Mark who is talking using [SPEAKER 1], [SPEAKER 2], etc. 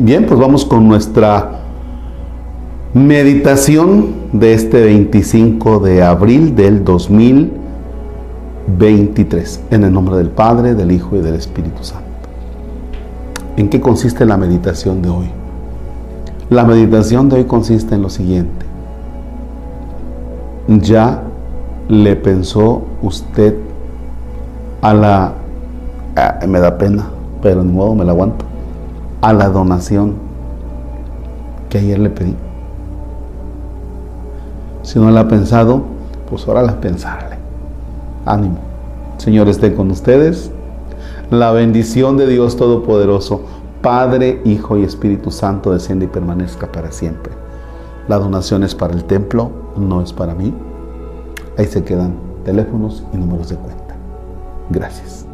[SPEAKER 1] Bien, pues vamos con nuestra meditación de este 25 de abril del 2023. En el nombre del Padre, del Hijo y del Espíritu Santo. ¿En qué consiste la meditación de hoy? La meditación de hoy consiste en lo siguiente. ¿Ya le pensó usted a la... Ah, me da pena, pero de modo me la aguanto. A la donación que ayer le pedí. Si no la ha pensado, pues ahora la pensarle. Ánimo. Señor, esté con ustedes. La bendición de Dios Todopoderoso, Padre, Hijo y Espíritu Santo, desciende y permanezca para siempre. La donación es para el templo, no es para mí. Ahí se quedan teléfonos y números de cuenta. Gracias.